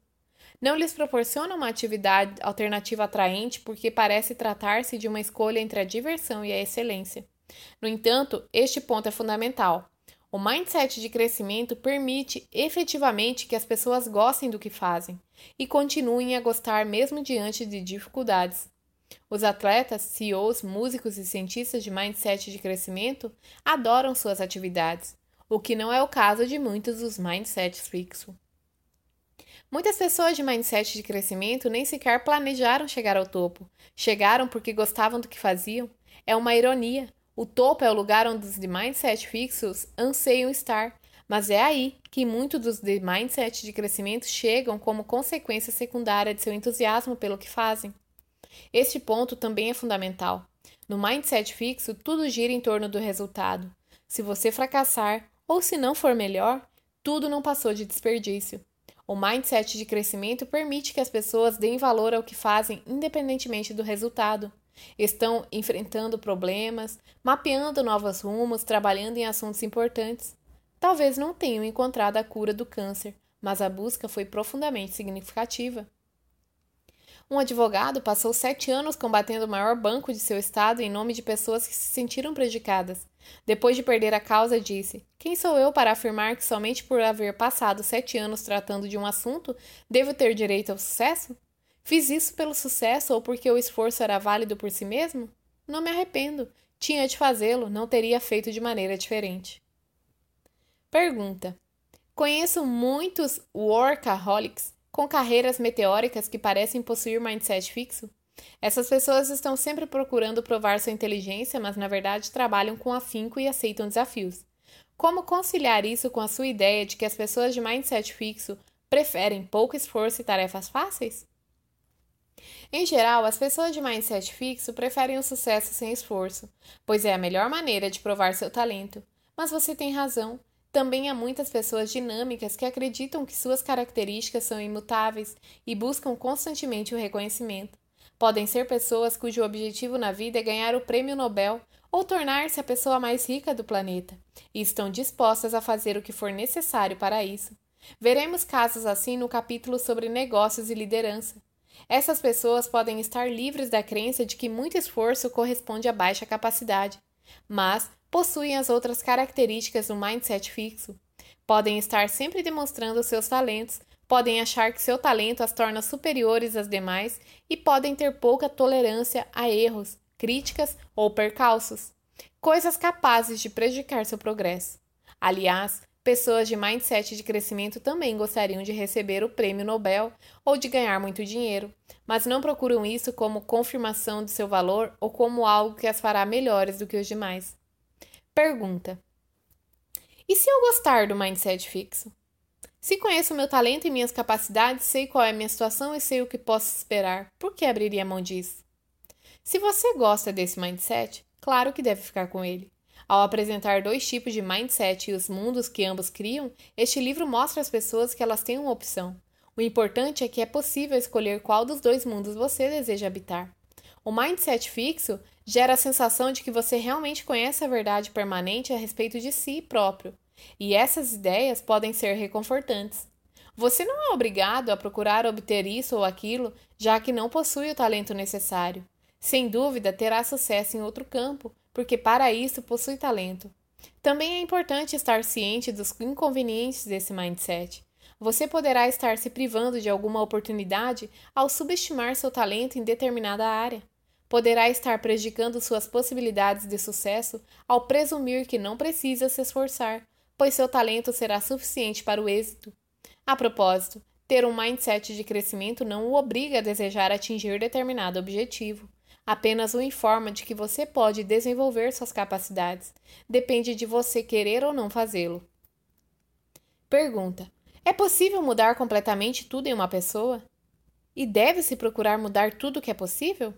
Não lhes proporciona uma atividade alternativa atraente porque parece tratar-se de uma escolha entre a diversão e a excelência. No entanto, este ponto é fundamental. O mindset de crescimento permite efetivamente que as pessoas gostem do que fazem e continuem a gostar mesmo diante de dificuldades. Os atletas, CEOs, músicos e cientistas de mindset de crescimento adoram suas atividades, o que não é o caso de muitos dos mindsets fixos. Muitas pessoas de mindset de crescimento nem sequer planejaram chegar ao topo. Chegaram porque gostavam do que faziam. É uma ironia, o topo é o lugar onde os de mindset fixos anseiam estar, mas é aí que muitos dos de mindset de crescimento chegam como consequência secundária de seu entusiasmo pelo que fazem. Este ponto também é fundamental. No mindset fixo, tudo gira em torno do resultado. Se você fracassar, ou se não for melhor, tudo não passou de desperdício. O mindset de crescimento permite que as pessoas deem valor ao que fazem independentemente do resultado. Estão enfrentando problemas, mapeando novos rumos, trabalhando em assuntos importantes. Talvez não tenham encontrado a cura do câncer, mas a busca foi profundamente significativa. Um advogado passou sete anos combatendo o maior banco de seu estado em nome de pessoas que se sentiram prejudicadas. Depois de perder a causa, disse: Quem sou eu para afirmar que somente por haver passado sete anos tratando de um assunto devo ter direito ao sucesso? Fiz isso pelo sucesso ou porque o esforço era válido por si mesmo? Não me arrependo. Tinha de fazê-lo, não teria feito de maneira diferente. Pergunta: Conheço muitos workaholics com carreiras meteóricas que parecem possuir mindset fixo? Essas pessoas estão sempre procurando provar sua inteligência, mas na verdade trabalham com afinco e aceitam desafios. Como conciliar isso com a sua ideia de que as pessoas de mindset fixo preferem pouco esforço e tarefas fáceis? Em geral, as pessoas de mindset fixo preferem o sucesso sem esforço, pois é a melhor maneira de provar seu talento. Mas você tem razão. Também há muitas pessoas dinâmicas que acreditam que suas características são imutáveis e buscam constantemente o reconhecimento. Podem ser pessoas cujo objetivo na vida é ganhar o prêmio Nobel ou tornar-se a pessoa mais rica do planeta, e estão dispostas a fazer o que for necessário para isso. Veremos casos assim no capítulo sobre negócios e liderança. Essas pessoas podem estar livres da crença de que muito esforço corresponde a baixa capacidade, mas possuem as outras características do mindset fixo. Podem estar sempre demonstrando seus talentos, podem achar que seu talento as torna superiores às demais e podem ter pouca tolerância a erros, críticas ou percalços, coisas capazes de prejudicar seu progresso. Aliás, pessoas de mindset de crescimento também gostariam de receber o prêmio Nobel ou de ganhar muito dinheiro, mas não procuram isso como confirmação de seu valor ou como algo que as fará melhores do que os demais. Pergunta: E se eu gostar do mindset fixo? Se conheço meu talento e minhas capacidades, sei qual é a minha situação e sei o que posso esperar, por que abriria mão disso? Se você gosta desse mindset, claro que deve ficar com ele. Ao apresentar dois tipos de mindset e os mundos que ambos criam, este livro mostra às pessoas que elas têm uma opção. O importante é que é possível escolher qual dos dois mundos você deseja habitar. O mindset fixo gera a sensação de que você realmente conhece a verdade permanente a respeito de si próprio, e essas ideias podem ser reconfortantes. Você não é obrigado a procurar obter isso ou aquilo, já que não possui o talento necessário. Sem dúvida, terá sucesso em outro campo, porque para isso possui talento. Também é importante estar ciente dos inconvenientes desse mindset. Você poderá estar se privando de alguma oportunidade ao subestimar seu talento em determinada área poderá estar prejudicando suas possibilidades de sucesso ao presumir que não precisa se esforçar, pois seu talento será suficiente para o êxito. A propósito, ter um mindset de crescimento não o obriga a desejar atingir determinado objetivo. Apenas o informa de que você pode desenvolver suas capacidades. Depende de você querer ou não fazê-lo. Pergunta: É possível mudar completamente tudo em uma pessoa? E deve-se procurar mudar tudo o que é possível?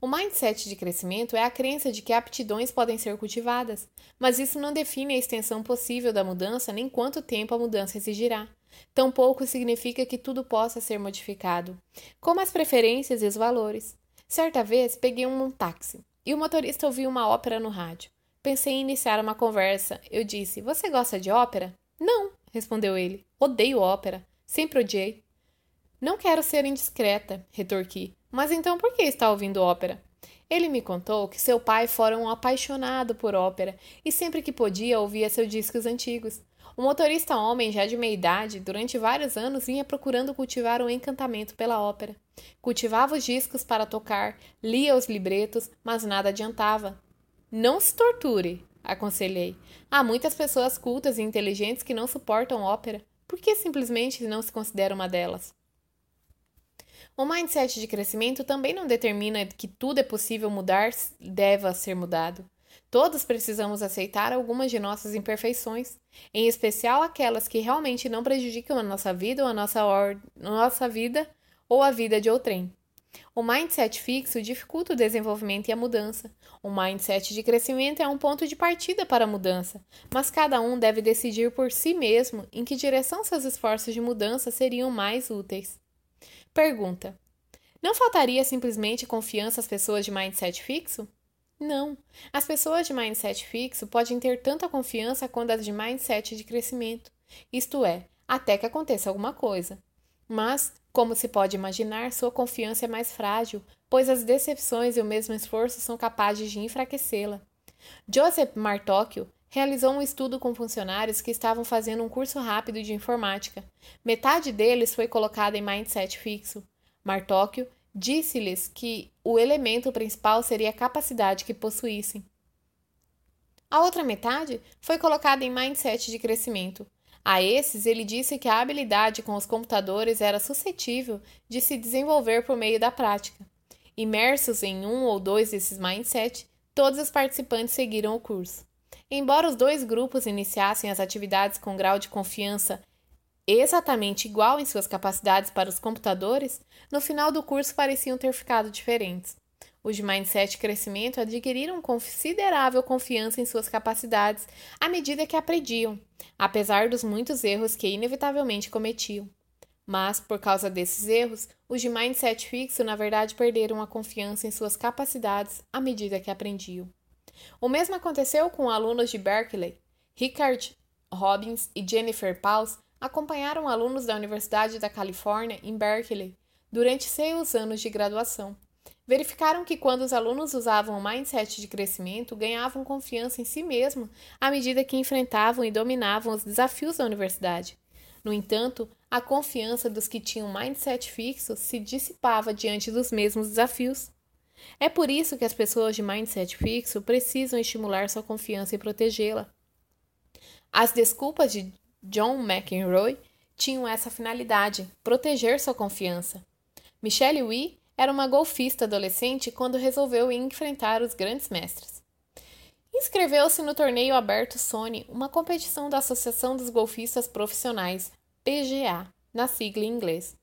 O mindset de crescimento é a crença de que aptidões podem ser cultivadas, mas isso não define a extensão possível da mudança nem quanto tempo a mudança exigirá. Tampouco significa que tudo possa ser modificado, como as preferências e os valores. Certa vez peguei um táxi e o motorista ouviu uma ópera no rádio. Pensei em iniciar uma conversa. Eu disse: Você gosta de ópera? Não, respondeu ele. Odeio ópera. Sempre odiei. Não quero ser indiscreta, retorqui. Mas então por que está ouvindo ópera? Ele me contou que seu pai fora um apaixonado por ópera e sempre que podia ouvia seus discos antigos. O motorista homem, já de meia idade, durante vários anos vinha procurando cultivar um encantamento pela ópera. Cultivava os discos para tocar, lia os libretos, mas nada adiantava. Não se torture, aconselhei. Há muitas pessoas cultas e inteligentes que não suportam ópera. Por que simplesmente não se considera uma delas? O mindset de crescimento também não determina que tudo é possível mudar, deva ser mudado. Todos precisamos aceitar algumas de nossas imperfeições, em especial aquelas que realmente não prejudicam a nossa vida ou a nossa, or... nossa vida ou a vida de outrem. O mindset fixo dificulta o desenvolvimento e a mudança. O mindset de crescimento é um ponto de partida para a mudança, mas cada um deve decidir por si mesmo em que direção seus esforços de mudança seriam mais úteis. Pergunta: Não faltaria simplesmente confiança às pessoas de mindset fixo? Não. As pessoas de mindset fixo podem ter tanta confiança quanto as de mindset de crescimento, isto é, até que aconteça alguma coisa. Mas, como se pode imaginar, sua confiança é mais frágil, pois as decepções e o mesmo esforço são capazes de enfraquecê-la. Joseph Martocchio realizou um estudo com funcionários que estavam fazendo um curso rápido de informática. Metade deles foi colocada em mindset fixo. Martóquio disse-lhes que o elemento principal seria a capacidade que possuíssem. A outra metade foi colocada em mindset de crescimento. A esses, ele disse que a habilidade com os computadores era suscetível de se desenvolver por meio da prática. Imersos em um ou dois desses mindset, todos os participantes seguiram o curso. Embora os dois grupos iniciassem as atividades com grau de confiança exatamente igual em suas capacidades para os computadores, no final do curso pareciam ter ficado diferentes. Os de Mindset Crescimento adquiriram considerável confiança em suas capacidades à medida que aprendiam, apesar dos muitos erros que inevitavelmente cometiam. Mas, por causa desses erros, os de mindset fixo, na verdade, perderam a confiança em suas capacidades à medida que aprendiam. O mesmo aconteceu com alunos de Berkeley. Richard Robbins e Jennifer Paus acompanharam alunos da Universidade da Califórnia, em Berkeley, durante seis anos de graduação. Verificaram que quando os alunos usavam o mindset de crescimento, ganhavam confiança em si mesmos à medida que enfrentavam e dominavam os desafios da universidade. No entanto, a confiança dos que tinham mindset fixo se dissipava diante dos mesmos desafios. É por isso que as pessoas de mindset fixo precisam estimular sua confiança e protegê-la. As desculpas de John McEnroe tinham essa finalidade: proteger sua confiança. Michelle Wee era uma golfista adolescente quando resolveu enfrentar os grandes mestres. Inscreveu-se no torneio aberto Sony, uma competição da Associação dos Golfistas Profissionais, PGA, na sigla em inglês,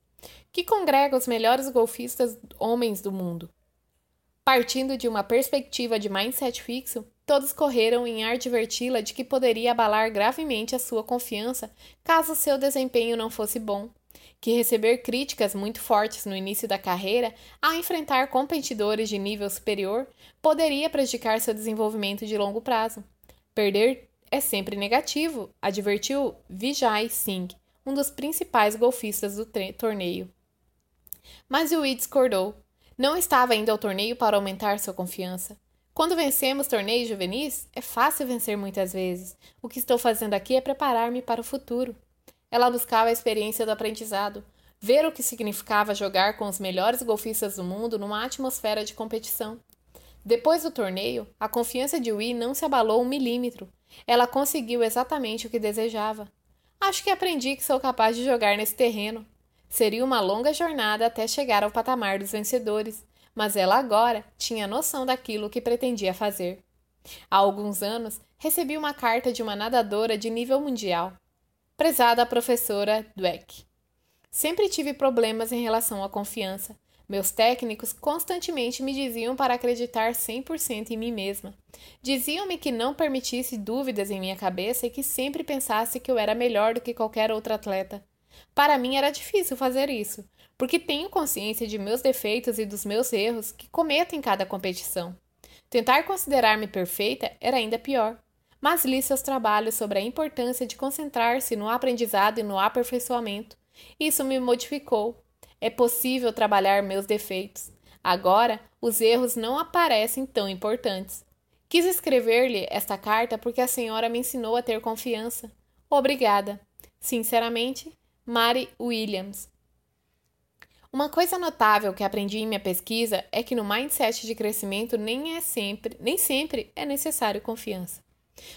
que congrega os melhores golfistas homens do mundo. Partindo de uma perspectiva de mindset fixo, todos correram em adverti-la de que poderia abalar gravemente a sua confiança caso seu desempenho não fosse bom que receber críticas muito fortes no início da carreira ao enfrentar competidores de nível superior poderia prejudicar seu desenvolvimento de longo prazo. Perder é sempre negativo, advertiu Vijay Singh, um dos principais golfistas do torneio. Mas Yui discordou. Não estava indo ao torneio para aumentar sua confiança. Quando vencemos torneios juvenis, é fácil vencer muitas vezes. O que estou fazendo aqui é preparar-me para o futuro. Ela buscava a experiência do aprendizado, ver o que significava jogar com os melhores golfistas do mundo numa atmosfera de competição. Depois do torneio, a confiança de Wee não se abalou um milímetro. Ela conseguiu exatamente o que desejava. Acho que aprendi que sou capaz de jogar nesse terreno. Seria uma longa jornada até chegar ao patamar dos vencedores, mas ela agora tinha noção daquilo que pretendia fazer. Há alguns anos, recebi uma carta de uma nadadora de nível mundial. Prezada professora Dweck. Sempre tive problemas em relação à confiança. Meus técnicos constantemente me diziam para acreditar 100% em mim mesma. Diziam-me que não permitisse dúvidas em minha cabeça e que sempre pensasse que eu era melhor do que qualquer outro atleta. Para mim era difícil fazer isso, porque tenho consciência de meus defeitos e dos meus erros que cometo em cada competição. Tentar considerar-me perfeita era ainda pior mas li seus trabalhos sobre a importância de concentrar-se no aprendizado e no aperfeiçoamento. Isso me modificou. É possível trabalhar meus defeitos. Agora, os erros não aparecem tão importantes. Quis escrever-lhe esta carta porque a senhora me ensinou a ter confiança. Obrigada. Sinceramente, Mary Williams. Uma coisa notável que aprendi em minha pesquisa é que no mindset de crescimento nem é sempre, nem sempre é necessário confiança.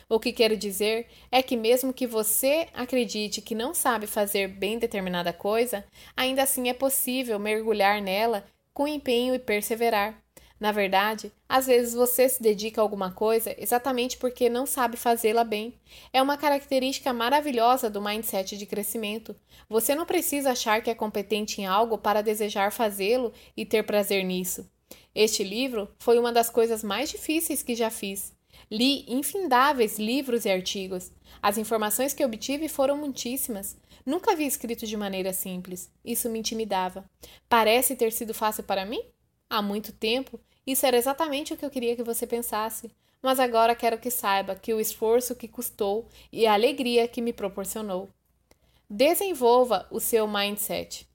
O que quero dizer é que, mesmo que você acredite que não sabe fazer bem determinada coisa, ainda assim é possível mergulhar nela com empenho e perseverar. Na verdade, às vezes você se dedica a alguma coisa exatamente porque não sabe fazê-la bem. É uma característica maravilhosa do mindset de crescimento. Você não precisa achar que é competente em algo para desejar fazê-lo e ter prazer nisso. Este livro foi uma das coisas mais difíceis que já fiz. Li infindáveis livros e artigos. As informações que obtive foram muitíssimas. Nunca havia escrito de maneira simples. Isso me intimidava. Parece ter sido fácil para mim? Há muito tempo, isso era exatamente o que eu queria que você pensasse. Mas agora quero que saiba que o esforço que custou e a alegria que me proporcionou. Desenvolva o seu mindset.